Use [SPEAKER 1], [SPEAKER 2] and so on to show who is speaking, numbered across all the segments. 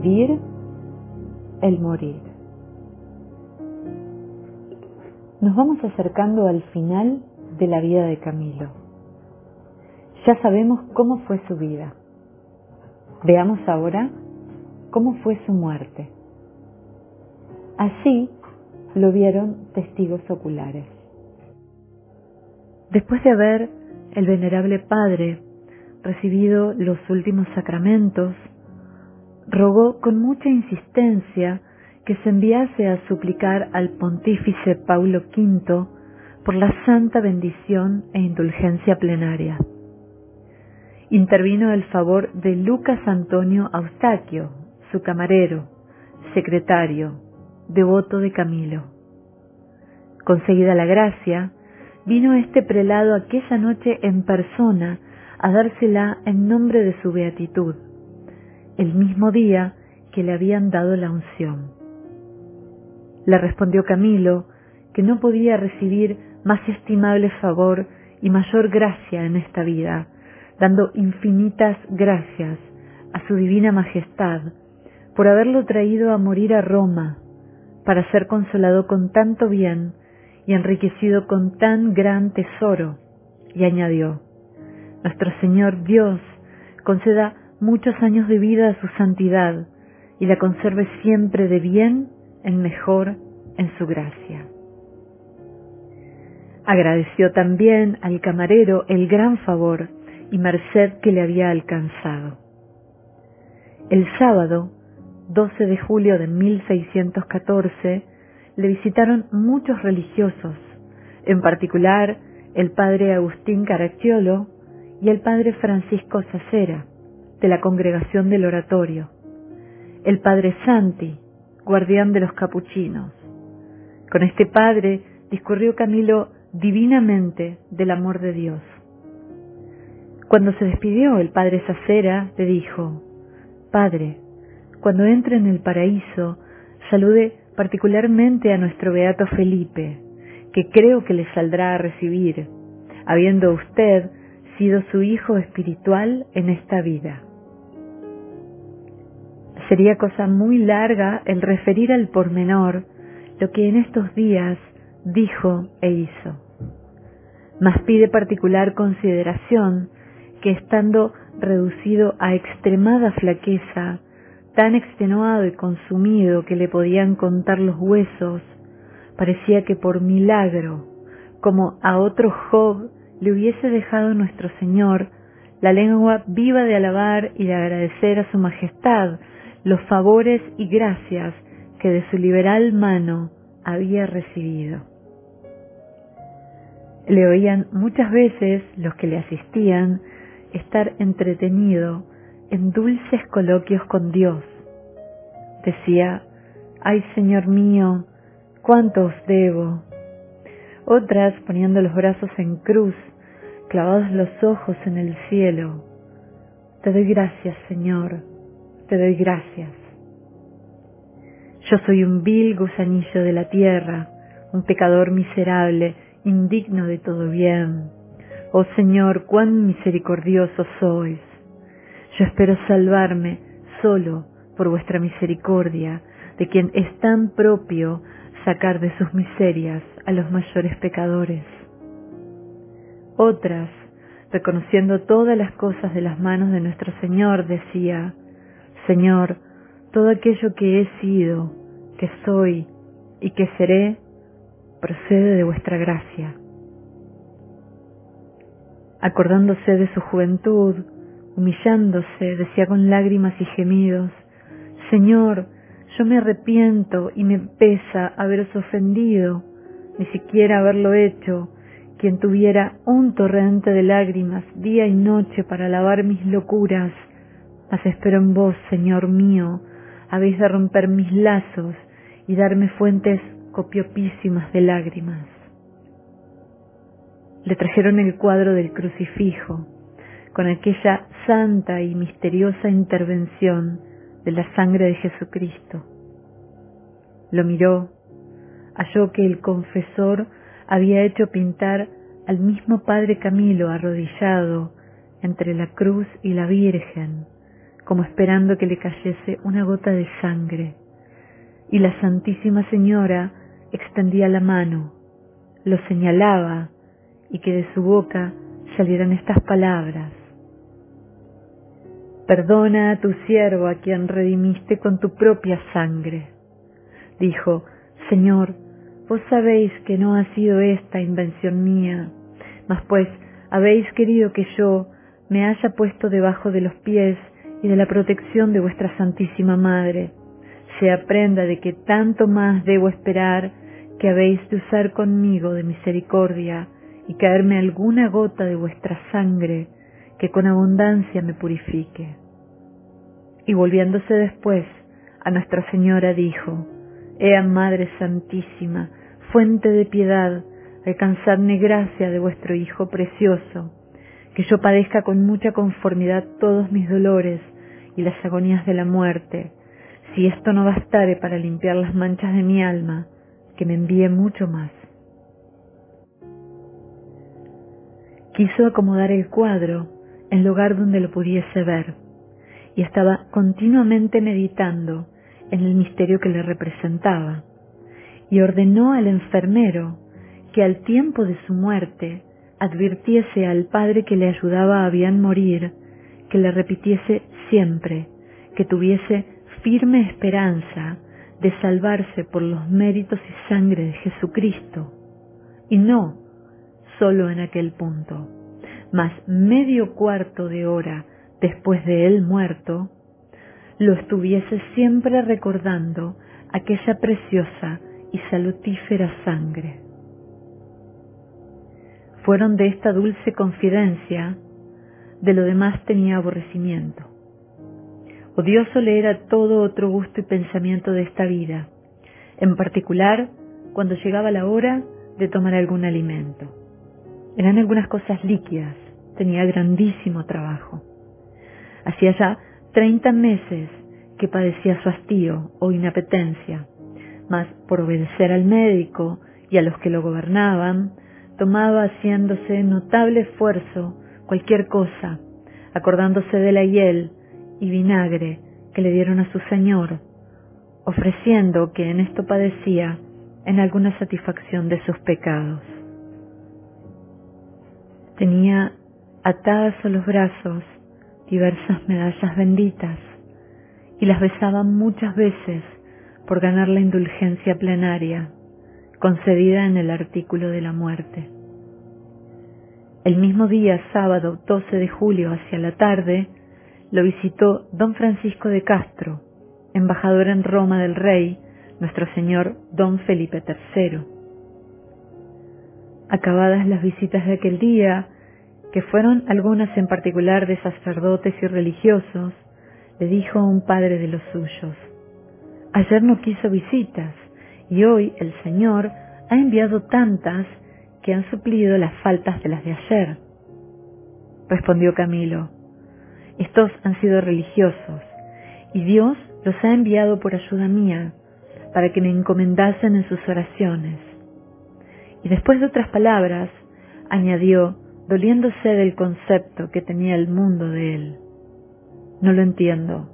[SPEAKER 1] vivir, el morir. Nos vamos acercando al final de la vida de Camilo. Ya sabemos cómo fue su vida. Veamos ahora cómo fue su muerte. Así lo vieron testigos oculares. Después de haber el venerable Padre recibido los últimos sacramentos, rogó con mucha insistencia que se enviase a suplicar al pontífice Paulo V por la santa bendición e indulgencia plenaria. Intervino el favor de Lucas Antonio Austaquio, su camarero, secretario, devoto de Camilo. Conseguida la gracia, vino este prelado aquella noche en persona a dársela en nombre de su beatitud el mismo día que le habían dado la unción. Le respondió Camilo que no podía recibir más estimable favor y mayor gracia en esta vida, dando infinitas gracias a su divina majestad por haberlo traído a morir a Roma, para ser consolado con tanto bien y enriquecido con tan gran tesoro. Y añadió, Nuestro Señor Dios conceda muchos años de vida a su santidad y la conserve siempre de bien en mejor en su gracia. Agradeció también al camarero el gran favor y merced que le había alcanzado. El sábado, 12 de julio de 1614, le visitaron muchos religiosos, en particular el padre Agustín Caracciolo y el padre Francisco Sacera, de la congregación del oratorio, el padre Santi, guardián de los capuchinos. Con este padre discurrió Camilo divinamente del amor de Dios. Cuando se despidió el padre Sacera, le dijo, Padre, cuando entre en el paraíso, salude particularmente a nuestro beato Felipe, que creo que le saldrá a recibir, habiendo usted sido su hijo espiritual en esta vida. Sería cosa muy larga el referir al pormenor lo que en estos días dijo e hizo. Mas pide particular consideración que estando reducido a extremada flaqueza, tan extenuado y consumido que le podían contar los huesos, parecía que por milagro, como a otro Job le hubiese dejado nuestro Señor la lengua viva de alabar y de agradecer a su majestad los favores y gracias que de su liberal mano había recibido. Le oían muchas veces los que le asistían estar entretenido en dulces coloquios con Dios. Decía, ay Señor mío, cuánto os debo. Otras poniendo los brazos en cruz, clavados los ojos en el cielo. Te doy gracias, Señor, te doy gracias. Yo soy un vil gusanillo de la tierra, un pecador miserable, indigno de todo bien. Oh Señor, cuán misericordioso sois. Yo espero salvarme solo por vuestra misericordia, de quien es tan propio sacar de sus miserias a los mayores pecadores. Otras, reconociendo todas las cosas de las manos de nuestro Señor, decía, Señor, todo aquello que he sido, que soy y que seré, procede de vuestra gracia. Acordándose de su juventud, humillándose, decía con lágrimas y gemidos, Señor, yo me arrepiento y me pesa haberos ofendido, ni siquiera haberlo hecho, quien tuviera un torrente de lágrimas día y noche para lavar mis locuras, mas espero en vos, Señor mío, habéis de romper mis lazos y darme fuentes copiopísimas de lágrimas. Le trajeron el cuadro del crucifijo, con aquella santa y misteriosa intervención de la sangre de Jesucristo. Lo miró, halló que el confesor había hecho pintar al mismo Padre Camilo arrodillado entre la cruz y la Virgen, como esperando que le cayese una gota de sangre, y la Santísima Señora extendía la mano, lo señalaba, y que de su boca salieran estas palabras. Perdona a tu siervo a quien redimiste con tu propia sangre. Dijo, Señor, vos sabéis que no ha sido esta invención mía, mas pues habéis querido que yo me haya puesto debajo de los pies y de la protección de vuestra Santísima Madre, se aprenda de que tanto más debo esperar que habéis de usar conmigo de misericordia y caerme alguna gota de vuestra sangre que con abundancia me purifique. Y volviéndose después a Nuestra Señora dijo, Ea Madre Santísima, fuente de piedad, alcanzadme gracia de vuestro Hijo precioso, que yo padezca con mucha conformidad todos mis dolores y las agonías de la muerte, si esto no bastare para limpiar las manchas de mi alma, que me envíe mucho más. Quiso acomodar el cuadro en lugar donde lo pudiese ver, y estaba continuamente meditando en el misterio que le representaba, y ordenó al enfermero que al tiempo de su muerte advirtiese al padre que le ayudaba a bien morir, que le repitiese siempre, que tuviese firme esperanza de salvarse por los méritos y sangre de Jesucristo, y no solo en aquel punto, mas medio cuarto de hora después de él muerto, lo estuviese siempre recordando aquella preciosa y salutífera sangre. Fueron de esta dulce confidencia, de lo demás tenía aborrecimiento. Odioso le era todo otro gusto y pensamiento de esta vida, en particular cuando llegaba la hora de tomar algún alimento. Eran algunas cosas líquidas, tenía grandísimo trabajo. Hacía ya treinta meses que padecía su hastío o inapetencia, mas por obedecer al médico y a los que lo gobernaban, tomaba haciéndose notable esfuerzo cualquier cosa, acordándose de la hiel y vinagre que le dieron a su Señor, ofreciendo que en esto padecía en alguna satisfacción de sus pecados. Tenía atadas a los brazos diversas medallas benditas y las besaba muchas veces por ganar la indulgencia plenaria concedida en el artículo de la muerte. El mismo día, sábado 12 de julio, hacia la tarde, lo visitó don Francisco de Castro, embajador en Roma del rey, nuestro señor don Felipe III. Acabadas las visitas de aquel día, que fueron algunas en particular de sacerdotes y religiosos, le dijo un padre de los suyos, ayer no quiso visitas y hoy el Señor ha enviado tantas que han suplido las faltas de las de ayer. Respondió Camilo, estos han sido religiosos, y Dios los ha enviado por ayuda mía, para que me encomendasen en sus oraciones. Y después de otras palabras, añadió, doliéndose del concepto que tenía el mundo de él. No lo entiendo.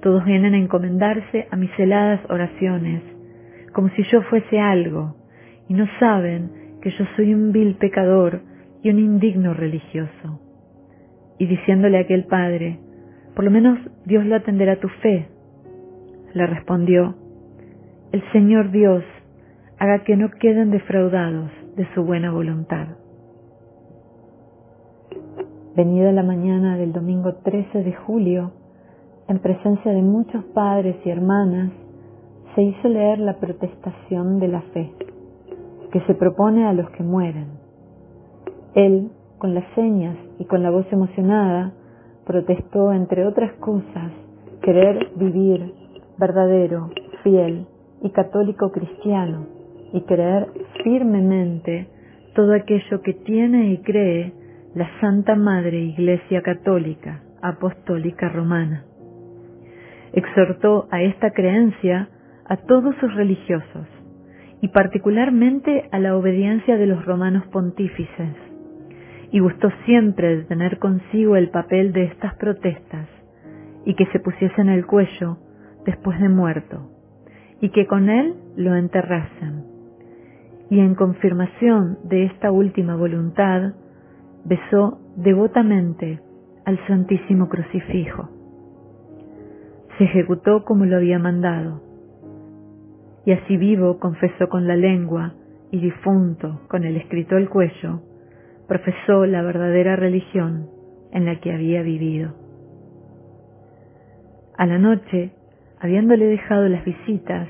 [SPEAKER 1] Todos vienen a encomendarse a mis heladas oraciones, como si yo fuese algo, y no saben que yo soy un vil pecador y un indigno religioso y diciéndole a aquel padre, por lo menos Dios lo atenderá a tu fe. Le respondió, el Señor Dios haga que no queden defraudados de su buena voluntad. Venida la mañana del domingo 13 de julio, en presencia de muchos padres y hermanas, se hizo leer la protestación de la fe, que se propone a los que mueren. Él con las señas y con la voz emocionada, protestó, entre otras cosas, querer vivir verdadero, fiel y católico cristiano y creer firmemente todo aquello que tiene y cree la Santa Madre Iglesia Católica Apostólica Romana. Exhortó a esta creencia a todos sus religiosos y particularmente a la obediencia de los romanos pontífices y gustó siempre de tener consigo el papel de estas protestas y que se pusiese en el cuello después de muerto, y que con él lo enterrasen. Y en confirmación de esta última voluntad, besó devotamente al Santísimo Crucifijo. Se ejecutó como lo había mandado, y así vivo confesó con la lengua y difunto con el escrito al cuello, profesó la verdadera religión en la que había vivido. A la noche, habiéndole dejado las visitas,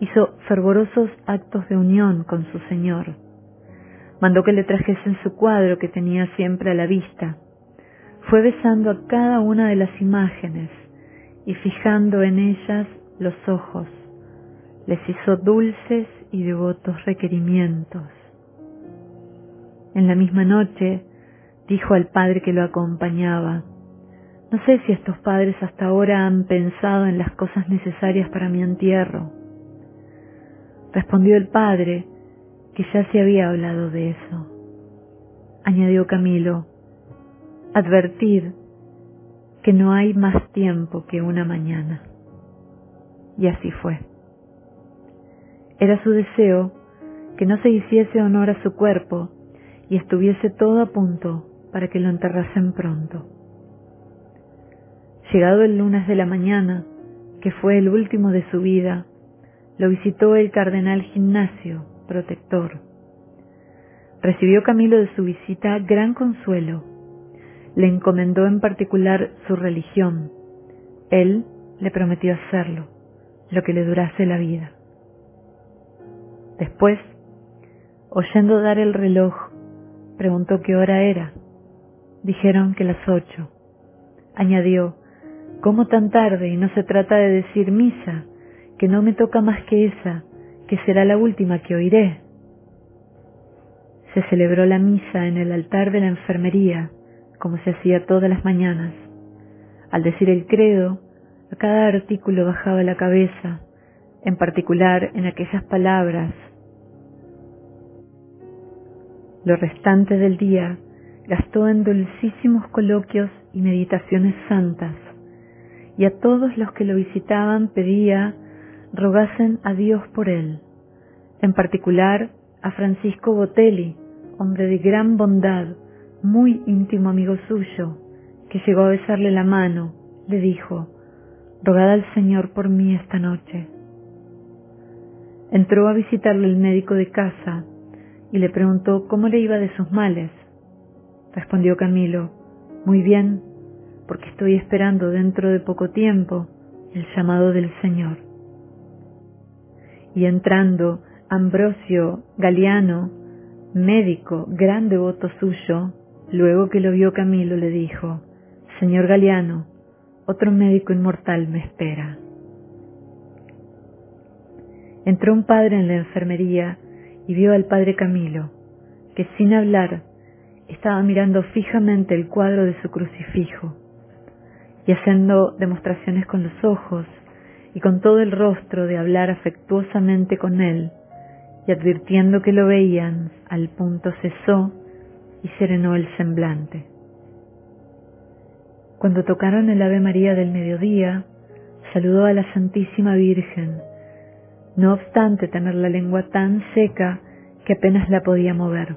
[SPEAKER 1] hizo fervorosos actos de unión con su Señor. Mandó que le trajesen su cuadro que tenía siempre a la vista. Fue besando a cada una de las imágenes y fijando en ellas los ojos. Les hizo dulces y devotos requerimientos. En la misma noche dijo al padre que lo acompañaba, no sé si estos padres hasta ahora han pensado en las cosas necesarias para mi entierro. Respondió el padre que ya se había hablado de eso. Añadió Camilo, advertid que no hay más tiempo que una mañana. Y así fue. Era su deseo que no se hiciese honor a su cuerpo y estuviese todo a punto para que lo enterrasen pronto. Llegado el lunes de la mañana, que fue el último de su vida, lo visitó el cardenal Gimnasio, protector. Recibió Camilo de su visita gran consuelo. Le encomendó en particular su religión. Él le prometió hacerlo, lo que le durase la vida. Después, oyendo dar el reloj, preguntó qué hora era. Dijeron que las ocho. Añadió, ¿cómo tan tarde y no se trata de decir misa, que no me toca más que esa, que será la última que oiré? Se celebró la misa en el altar de la enfermería, como se hacía todas las mañanas. Al decir el credo, a cada artículo bajaba la cabeza, en particular en aquellas palabras. Lo restante del día gastó en dulcísimos coloquios y meditaciones santas, y a todos los que lo visitaban pedía rogasen a Dios por él, en particular a Francisco Botelli, hombre de gran bondad, muy íntimo amigo suyo, que llegó a besarle la mano, le dijo, rogad al Señor por mí esta noche. Entró a visitarlo el médico de casa y le preguntó cómo le iba de sus males. Respondió Camilo, muy bien, porque estoy esperando dentro de poco tiempo el llamado del Señor. Y entrando Ambrosio Galiano, médico, gran devoto suyo, luego que lo vio Camilo le dijo, Señor Galiano, otro médico inmortal me espera. Entró un padre en la enfermería y vio al padre Camilo, que sin hablar estaba mirando fijamente el cuadro de su crucifijo y haciendo demostraciones con los ojos y con todo el rostro de hablar afectuosamente con él, y advirtiendo que lo veían, al punto cesó y serenó el semblante. Cuando tocaron el Ave María del mediodía, saludó a la Santísima Virgen, no obstante tener la lengua tan seca que apenas la podía mover.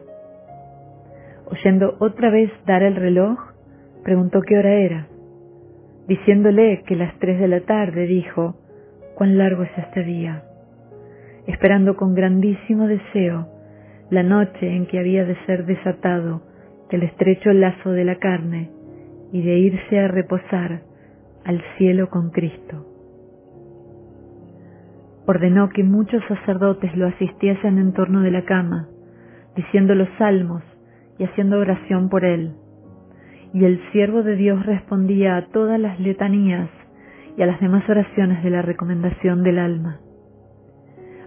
[SPEAKER 1] Oyendo otra vez dar el reloj, preguntó qué hora era. Diciéndole que las tres de la tarde, dijo, cuán largo es este día, esperando con grandísimo deseo la noche en que había de ser desatado del estrecho lazo de la carne y de irse a reposar al cielo con Cristo ordenó que muchos sacerdotes lo asistiesen en torno de la cama, diciendo los salmos y haciendo oración por él. Y el siervo de Dios respondía a todas las letanías y a las demás oraciones de la recomendación del alma.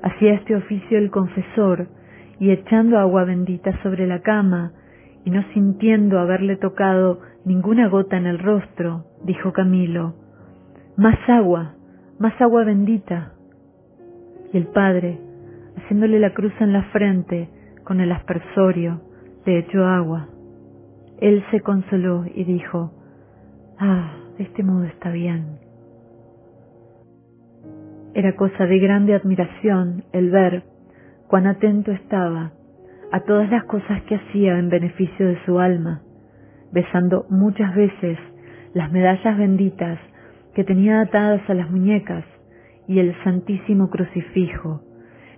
[SPEAKER 1] Hacía este oficio el confesor, y echando agua bendita sobre la cama, y no sintiendo haberle tocado ninguna gota en el rostro, dijo Camilo, Más agua, más agua bendita y el padre, haciéndole la cruz en la frente con el aspersorio, le echó agua. Él se consoló y dijo, Ah, de este modo está bien. Era cosa de grande admiración el ver cuán atento estaba a todas las cosas que hacía en beneficio de su alma, besando muchas veces las medallas benditas que tenía atadas a las muñecas y el santísimo crucifijo,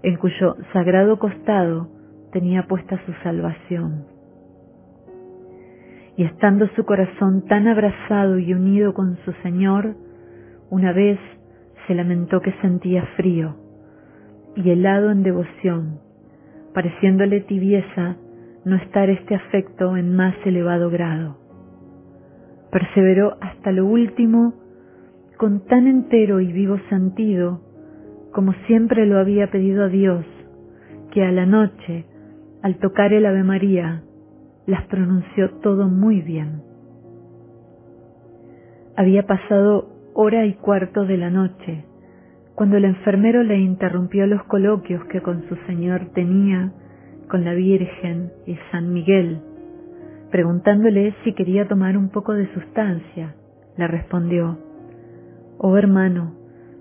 [SPEAKER 1] en cuyo sagrado costado tenía puesta su salvación. Y estando su corazón tan abrazado y unido con su Señor, una vez se lamentó que sentía frío y helado en devoción, pareciéndole tibieza no estar este afecto en más elevado grado. Perseveró hasta lo último con tan entero y vivo sentido como siempre lo había pedido a Dios, que a la noche, al tocar el Ave María, las pronunció todo muy bien. Había pasado hora y cuarto de la noche, cuando el enfermero le interrumpió los coloquios que con su Señor tenía con la Virgen y San Miguel, preguntándole si quería tomar un poco de sustancia. Le respondió, Oh hermano,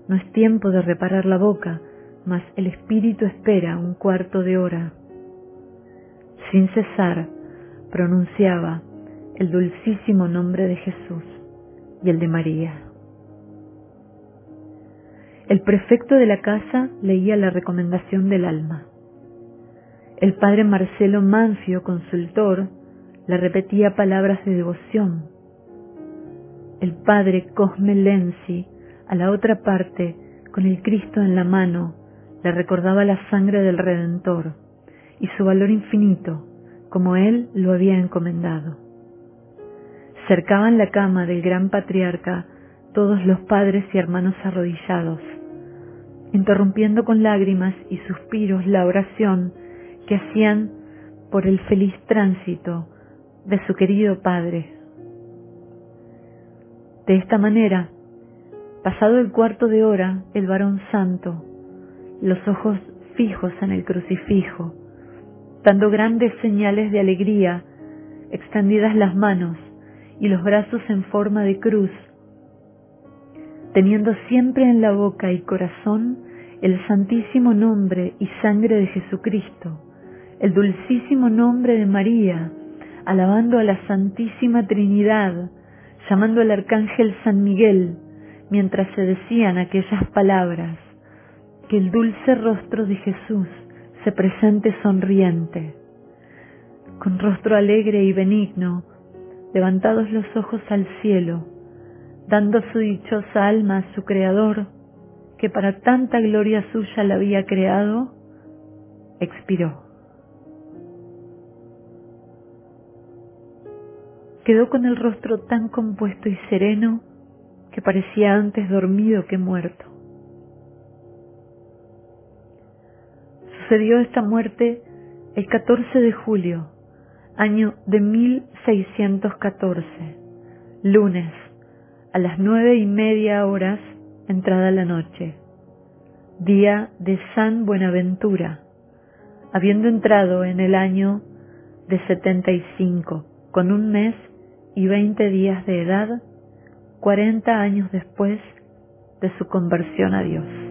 [SPEAKER 1] no es tiempo de reparar la boca, mas el espíritu espera un cuarto de hora. Sin cesar, pronunciaba el dulcísimo nombre de Jesús y el de María. El prefecto de la casa leía la recomendación del alma. El padre Marcelo Manfio, consultor, le repetía palabras de devoción. El padre Cosme Lenzi, a la otra parte, con el Cristo en la mano, le recordaba la sangre del Redentor y su valor infinito, como él lo había encomendado. Cercaban la cama del gran patriarca todos los padres y hermanos arrodillados, interrumpiendo con lágrimas y suspiros la oración que hacían por el feliz tránsito de su querido Padre. De esta manera, pasado el cuarto de hora, el varón santo, los ojos fijos en el crucifijo, dando grandes señales de alegría, extendidas las manos y los brazos en forma de cruz, teniendo siempre en la boca y corazón el santísimo nombre y sangre de Jesucristo, el dulcísimo nombre de María, alabando a la Santísima Trinidad, llamando al Arcángel San Miguel, mientras se decían aquellas palabras, que el dulce rostro de Jesús se presente sonriente, con rostro alegre y benigno, levantados los ojos al cielo, dando su dichosa alma a su Creador, que para tanta gloria suya la había creado, expiró. Quedó con el rostro tan compuesto y sereno que parecía antes dormido que muerto. Sucedió esta muerte el 14 de julio, año de 1614, lunes, a las nueve y media horas entrada la noche, día de San Buenaventura, habiendo entrado en el año de 75, con un mes y veinte días de edad, cuarenta años después de su conversión a Dios.